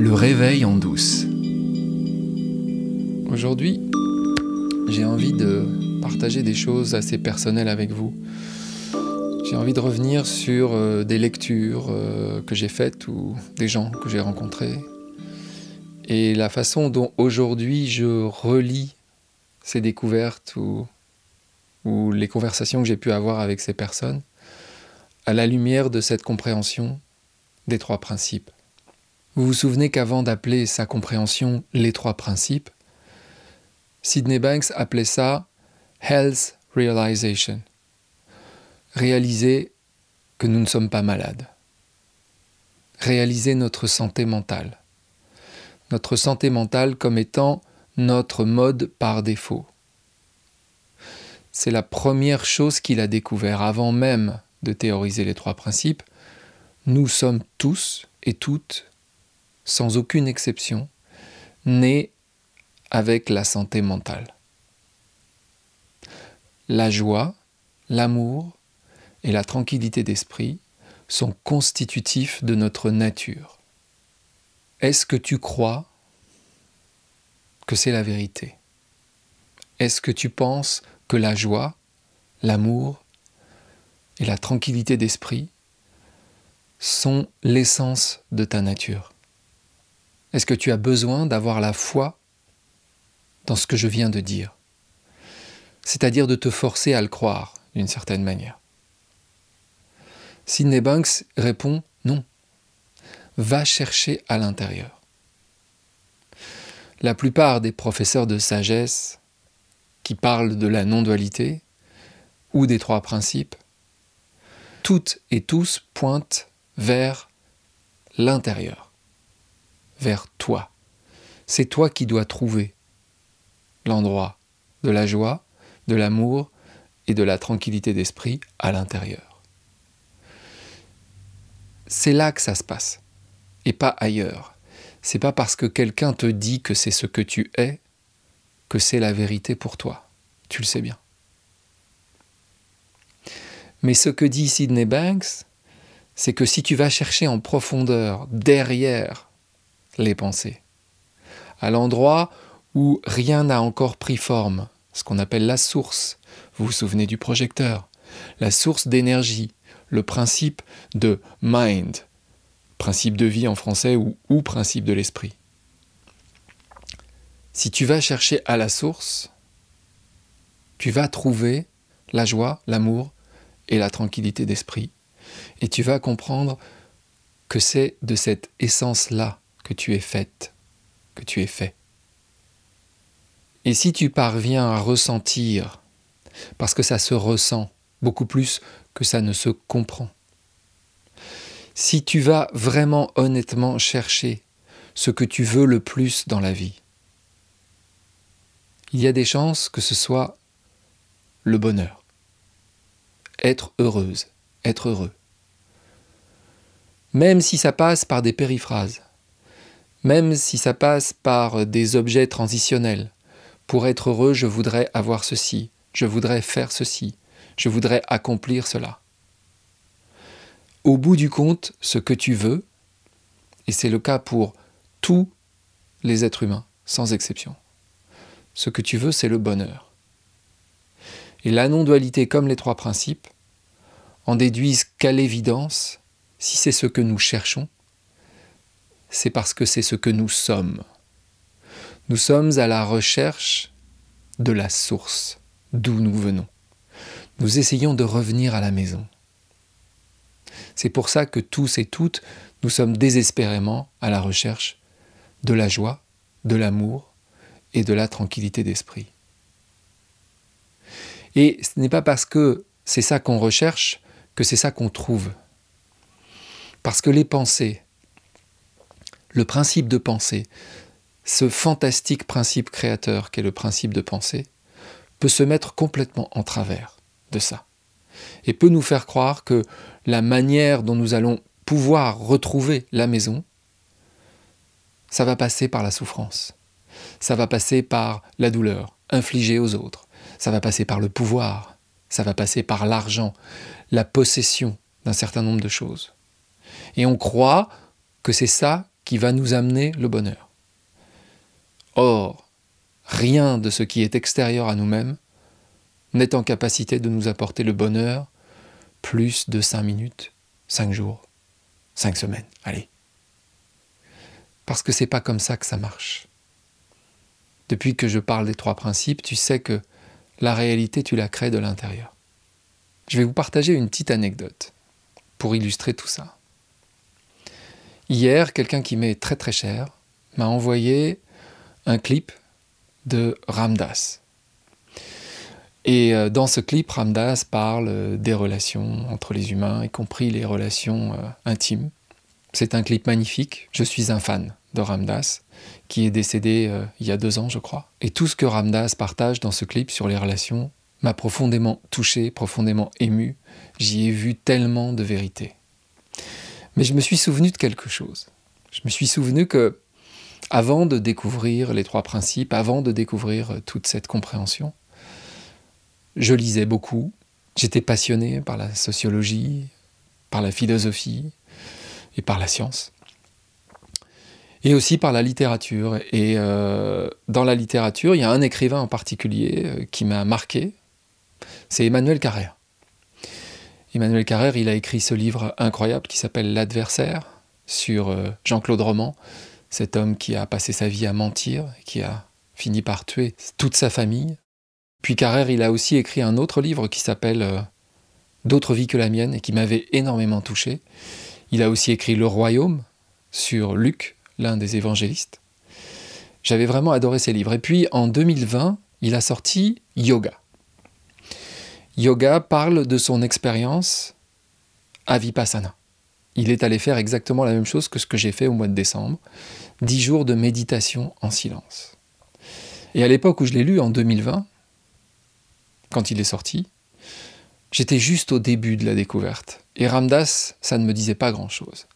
Le réveil en douce. Aujourd'hui, j'ai envie de partager des choses assez personnelles avec vous. J'ai envie de revenir sur euh, des lectures euh, que j'ai faites ou des gens que j'ai rencontrés. Et la façon dont aujourd'hui je relis ces découvertes ou, ou les conversations que j'ai pu avoir avec ces personnes à la lumière de cette compréhension des trois principes. Vous vous souvenez qu'avant d'appeler sa compréhension les trois principes, Sidney Banks appelait ça Health Realization. Réaliser que nous ne sommes pas malades. Réaliser notre santé mentale. Notre santé mentale comme étant notre mode par défaut. C'est la première chose qu'il a découvert avant même de théoriser les trois principes. Nous sommes tous et toutes sans aucune exception, né avec la santé mentale. La joie, l'amour et la tranquillité d'esprit sont constitutifs de notre nature. Est-ce que tu crois que c'est la vérité? Est-ce que tu penses que la joie, l'amour et la tranquillité d'esprit sont l'essence de ta nature? Est-ce que tu as besoin d'avoir la foi dans ce que je viens de dire? C'est-à-dire de te forcer à le croire d'une certaine manière. Sidney Banks répond non. Va chercher à l'intérieur. La plupart des professeurs de sagesse qui parlent de la non-dualité ou des trois principes, toutes et tous pointent vers l'intérieur vers toi. C'est toi qui dois trouver l'endroit de la joie, de l'amour et de la tranquillité d'esprit à l'intérieur. C'est là que ça se passe, et pas ailleurs. C'est pas parce que quelqu'un te dit que c'est ce que tu es que c'est la vérité pour toi. Tu le sais bien. Mais ce que dit Sidney Banks, c'est que si tu vas chercher en profondeur, derrière les pensées. À l'endroit où rien n'a encore pris forme, ce qu'on appelle la source. Vous vous souvenez du projecteur La source d'énergie, le principe de mind, principe de vie en français ou, principe de l'esprit. Si tu vas chercher à la source, tu vas trouver la joie, l'amour et la tranquillité d'esprit. Et tu vas comprendre que c'est de cette essence-là tu es faite, que tu es fait. Et si tu parviens à ressentir, parce que ça se ressent beaucoup plus que ça ne se comprend, si tu vas vraiment honnêtement chercher ce que tu veux le plus dans la vie, il y a des chances que ce soit le bonheur, être heureuse, être heureux. Même si ça passe par des périphrases, même si ça passe par des objets transitionnels. Pour être heureux, je voudrais avoir ceci, je voudrais faire ceci, je voudrais accomplir cela. Au bout du compte, ce que tu veux, et c'est le cas pour tous les êtres humains, sans exception, ce que tu veux, c'est le bonheur. Et la non-dualité, comme les trois principes, en déduisent qu'à l'évidence, si c'est ce que nous cherchons, c'est parce que c'est ce que nous sommes. Nous sommes à la recherche de la source d'où nous venons. Nous essayons de revenir à la maison. C'est pour ça que tous et toutes, nous sommes désespérément à la recherche de la joie, de l'amour et de la tranquillité d'esprit. Et ce n'est pas parce que c'est ça qu'on recherche que c'est ça qu'on trouve. Parce que les pensées, le principe de pensée, ce fantastique principe créateur qu'est le principe de pensée, peut se mettre complètement en travers de ça. Et peut nous faire croire que la manière dont nous allons pouvoir retrouver la maison, ça va passer par la souffrance. Ça va passer par la douleur infligée aux autres. Ça va passer par le pouvoir. Ça va passer par l'argent, la possession d'un certain nombre de choses. Et on croit que c'est ça qui va nous amener le bonheur. Or, rien de ce qui est extérieur à nous-mêmes n'est en capacité de nous apporter le bonheur plus de cinq minutes, cinq jours, cinq semaines. Allez. Parce que c'est pas comme ça que ça marche. Depuis que je parle des trois principes, tu sais que la réalité, tu la crées de l'intérieur. Je vais vous partager une petite anecdote pour illustrer tout ça. Hier, quelqu'un qui m'est très très cher m'a envoyé un clip de Ramdas. Et euh, dans ce clip, Ramdas parle euh, des relations entre les humains, y compris les relations euh, intimes. C'est un clip magnifique. Je suis un fan de Ramdas, qui est décédé il y a deux ans, je crois. Et tout ce que Ramdas partage dans ce clip sur les relations m'a profondément touché, profondément ému. J'y ai vu tellement de vérité. Mais je me suis souvenu de quelque chose. Je me suis souvenu que, avant de découvrir les trois principes, avant de découvrir toute cette compréhension, je lisais beaucoup, j'étais passionné par la sociologie, par la philosophie et par la science. Et aussi par la littérature. Et euh, dans la littérature, il y a un écrivain en particulier euh, qui m'a marqué, c'est Emmanuel Carrère. Emmanuel Carrère, il a écrit ce livre incroyable qui s'appelle L'adversaire sur euh, Jean-Claude Roman, cet homme qui a passé sa vie à mentir, qui a fini par tuer toute sa famille. Puis Carrère, il a aussi écrit un autre livre qui s'appelle euh, D'autres vies que la mienne et qui m'avait énormément touché. Il a aussi écrit Le Royaume sur Luc, l'un des évangélistes. J'avais vraiment adoré ces livres. Et puis en 2020, il a sorti Yoga. Yoga parle de son expérience à Vipassana. Il est allé faire exactement la même chose que ce que j'ai fait au mois de décembre, dix jours de méditation en silence. Et à l'époque où je l'ai lu, en 2020, quand il est sorti, j'étais juste au début de la découverte. Et Ramdas, ça ne me disait pas grand-chose.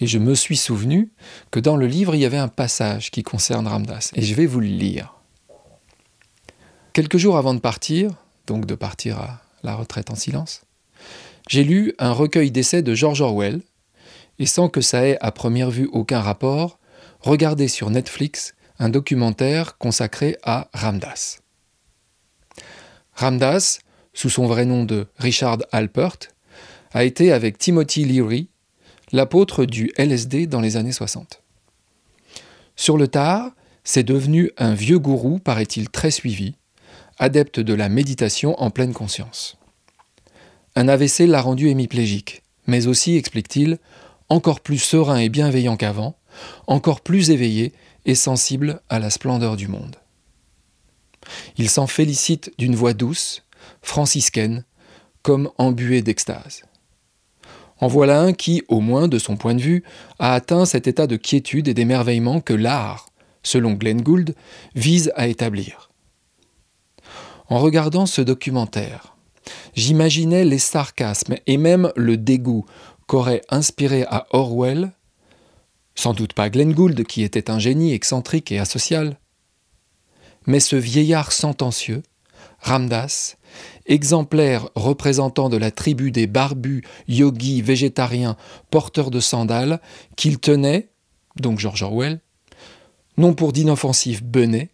Et je me suis souvenu que dans le livre, il y avait un passage qui concerne Ramdas. Et je vais vous le lire. Quelques jours avant de partir, donc de partir à la retraite en silence, j'ai lu un recueil d'essais de George Orwell, et sans que ça ait à première vue aucun rapport, regardé sur Netflix un documentaire consacré à Ramdas. Ramdas, sous son vrai nom de Richard Alpert, a été avec Timothy Leary l'apôtre du LSD dans les années 60. Sur le tard, c'est devenu un vieux gourou, paraît-il très suivi, adepte de la méditation en pleine conscience. Un AVC l'a rendu hémiplégique, mais aussi, explique-t-il, encore plus serein et bienveillant qu'avant, encore plus éveillé et sensible à la splendeur du monde. Il s'en félicite d'une voix douce, franciscaine, comme embuée d'extase. En voilà un qui, au moins de son point de vue, a atteint cet état de quiétude et d'émerveillement que l'art, selon Glenn Gould, vise à établir. En regardant ce documentaire, j'imaginais les sarcasmes et même le dégoût qu'aurait inspiré à Orwell, sans doute pas Glenn Gould qui était un génie excentrique et asocial, mais ce vieillard sentencieux, Ramdas, exemplaire représentant de la tribu des barbus, yogis, végétariens, porteurs de sandales, qu'il tenait, donc George Orwell, non pour d'inoffensifs benets,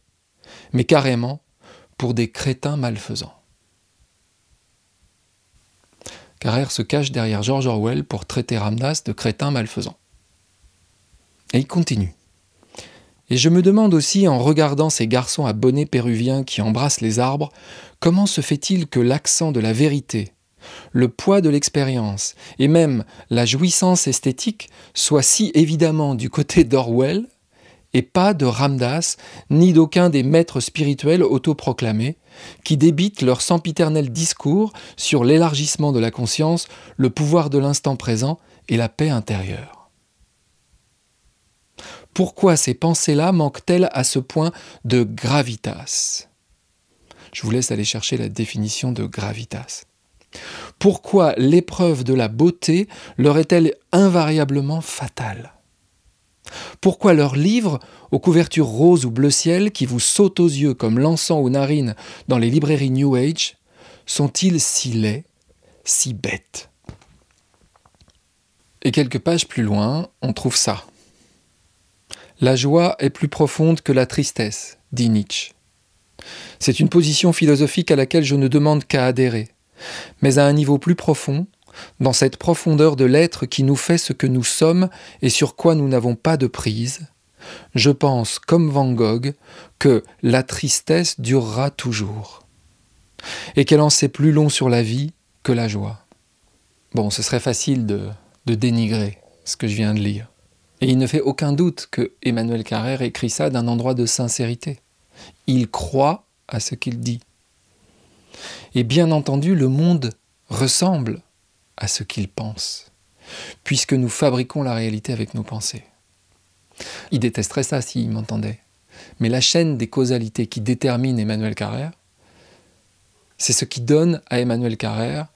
mais carrément pour des crétins malfaisants. Carrère se cache derrière George Orwell pour traiter Ramdas de crétin malfaisant. Et il continue. Et je me demande aussi, en regardant ces garçons à bonnet péruviens qui embrassent les arbres, comment se fait-il que l'accent de la vérité, le poids de l'expérience et même la jouissance esthétique soient si évidemment du côté d'Orwell et pas de Ramdas, ni d'aucun des maîtres spirituels autoproclamés, qui débitent leur sempiternel discours sur l'élargissement de la conscience, le pouvoir de l'instant présent et la paix intérieure. Pourquoi ces pensées-là manquent-elles à ce point de gravitas? Je vous laisse aller chercher la définition de gravitas. Pourquoi l'épreuve de la beauté leur est-elle invariablement fatale? Pourquoi leurs livres, aux couvertures roses ou bleu ciel, qui vous sautent aux yeux comme l'encens aux narines dans les librairies New Age, sont-ils si laids, si bêtes? Et quelques pages plus loin, on trouve ça. La joie est plus profonde que la tristesse, dit Nietzsche. C'est une position philosophique à laquelle je ne demande qu'à adhérer, mais à un niveau plus profond, dans cette profondeur de l'être qui nous fait ce que nous sommes et sur quoi nous n'avons pas de prise, je pense, comme Van Gogh, que la tristesse durera toujours, et qu'elle en sait plus long sur la vie que la joie. Bon, ce serait facile de, dénigrer ce que je viens de lire. Et il ne fait aucun doute que Emmanuel Carrère écrit ça d'un endroit de sincérité. Il croit à ce qu'il dit. Et bien entendu, le monde ressemble à ce qu'il pense, puisque nous fabriquons la réalité avec nos pensées. Il détesterait ça s'il m'entendait. Mais la chaîne des causalités qui détermine Emmanuel Carrère, c'est ce qui donne à Emmanuel Carrère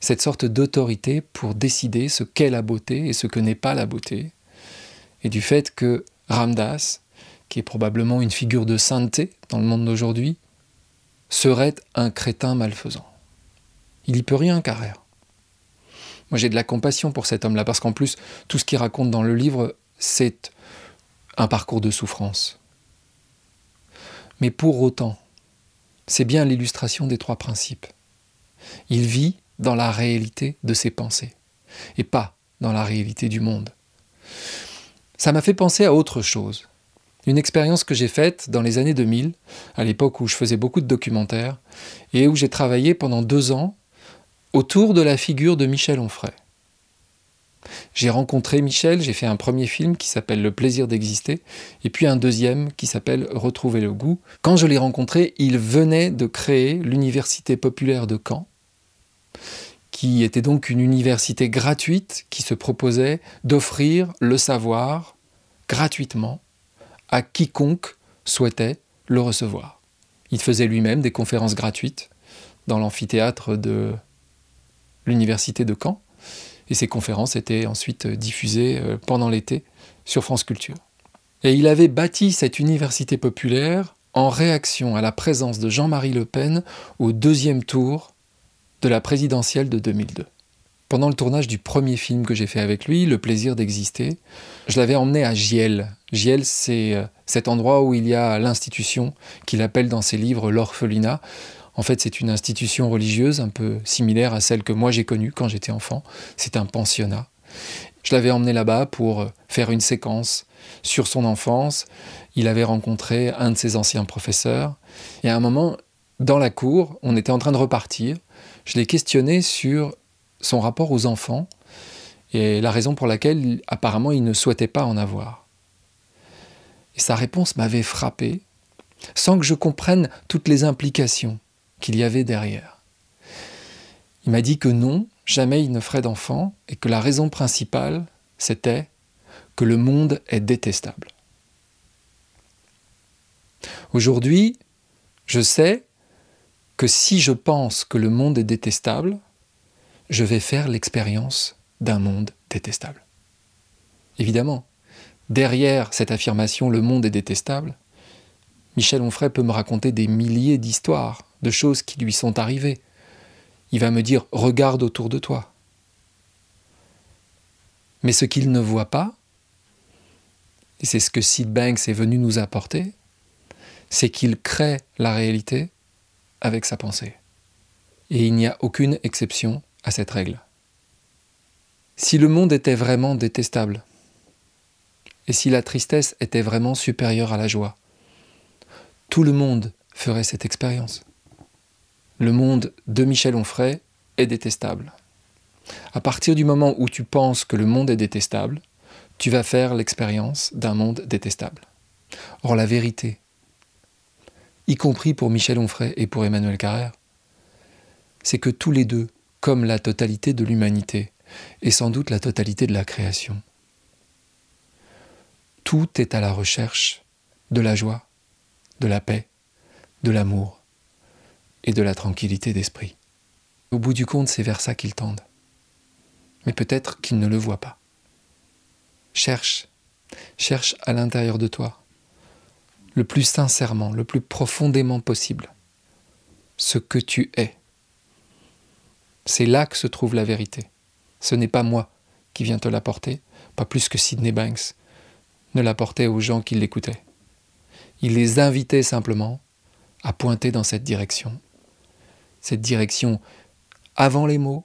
cette sorte d'autorité pour décider ce qu'est la beauté et ce que n'est pas la beauté, et du fait que Ramdas, qui est probablement une figure de sainteté dans le monde d'aujourd'hui, serait un crétin malfaisant. Il n'y peut rien, Carrère. Moi j'ai de la compassion pour cet homme-là, parce qu'en plus, tout ce qu'il raconte dans le livre, c'est un parcours de souffrance. Mais pour autant, c'est bien l'illustration des trois principes. Il vit dans la réalité de ses pensées, et pas dans la réalité du monde. Ça m'a fait penser à autre chose. Une expérience que j'ai faite dans les années 2000, à l'époque où je faisais beaucoup de documentaires, et où j'ai travaillé pendant deux ans autour de la figure de Michel Onfray. J'ai rencontré Michel, j'ai fait un premier film qui s'appelle Le plaisir d'exister, et puis un deuxième qui s'appelle Retrouver le goût. Quand je l'ai rencontré, il venait de créer l'Université populaire de Caen, qui était donc une université gratuite qui se proposait d'offrir le savoir gratuitement à quiconque souhaitait le recevoir. Il faisait lui-même des conférences gratuites dans l'amphithéâtre de l'université de Caen. Et ces conférences étaient ensuite diffusées euh, pendant l'été sur France Culture. Et il avait bâti cette université populaire en réaction à la présence de Jean-Marie Le Pen au deuxième tour de la présidentielle de 2002. Pendant le tournage du premier film que j'ai fait avec lui, Le plaisir d'exister, je l'avais emmené à Giel. Giel, c'est euh, cet endroit où il y a l'institution qu'il appelle dans ses livres l'orphelinat. En fait, c'est une institution religieuse un peu similaire à celle que moi j'ai connue quand j'étais enfant. C'est un pensionnat. Je l'avais emmené là-bas pour faire une séquence sur son enfance. Il avait rencontré un de ses anciens professeurs. Et à un moment, dans la cour, on était en train de repartir. Je l'ai questionné sur son rapport aux enfants et la raison pour laquelle apparemment il ne souhaitait pas en avoir. Sa réponse m'avait frappé, sans que je comprenne toutes les implications qu'il y avait derrière. Il m'a dit que non, jamais il ne ferait d'enfant, et que la raison principale, c'était que le monde est détestable. Aujourd'hui, je sais que si je pense que le monde est détestable, je vais faire l'expérience d'un monde détestable. Évidemment, derrière cette affirmation le monde est détestable, Michel Onfray peut me raconter des milliers d'histoires de choses qui lui sont arrivées. Il va me dire regarde autour de toi. Mais ce qu'il ne voit pas, et c'est ce que Sid Banks est venu nous apporter, c'est qu'il crée la réalité avec sa pensée. Et il n'y a aucune exception à cette règle. Si le monde était vraiment détestable, et si la tristesse était vraiment supérieure à la joie, tout le monde ferait cette expérience. Le monde de Michel Onfray est détestable. À partir du moment où tu penses que le monde est détestable, tu vas faire l'expérience d'un monde détestable. Or la vérité, y compris pour Michel Onfray et pour Emmanuel Carrère, c'est que tous les deux, comme la totalité de l'humanité, et sans doute la totalité de la création, tout est à la recherche de la joie, de la paix, de l'amour et de la tranquillité d'esprit. Au bout du compte, c'est vers ça qu'ils tendent. Mais peut-être qu'ils ne le voient pas. Cherche, cherche à l'intérieur de toi, le plus sincèrement, le plus profondément possible, ce que tu es. C'est là que se trouve la vérité. Ce n'est pas moi qui viens te l'apporter, pas plus que Sidney Banks, ne l'apportait aux gens qui l'écoutaient. Il les invitait simplement à pointer dans cette direction. Cette direction avant les mots,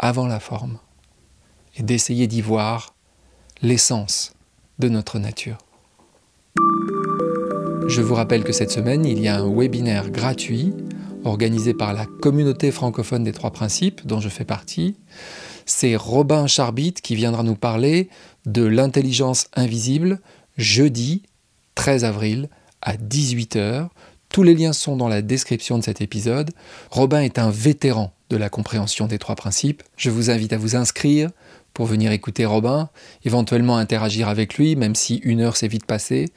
avant la forme. Et d'essayer d'y voir l'essence de notre nature. Je vous rappelle que cette semaine, il y a un webinaire gratuit organisé par la communauté francophone des trois principes dont je fais partie. C'est Robin Charbit qui viendra nous parler de l'intelligence invisible jeudi 13 avril à 18h. Tous les liens sont dans la description de cet épisode. Robin est un vétéran de la compréhension des trois principes. Je vous invite à vous inscrire pour venir écouter Robin, éventuellement interagir avec lui, même si une heure s'est vite passée.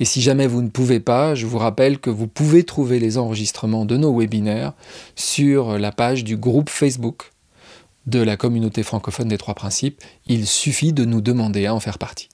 Et si jamais vous ne pouvez pas, je vous rappelle que vous pouvez trouver les enregistrements de nos webinaires sur la page du groupe Facebook de la communauté francophone des trois principes. Il suffit de nous demander à en faire partie.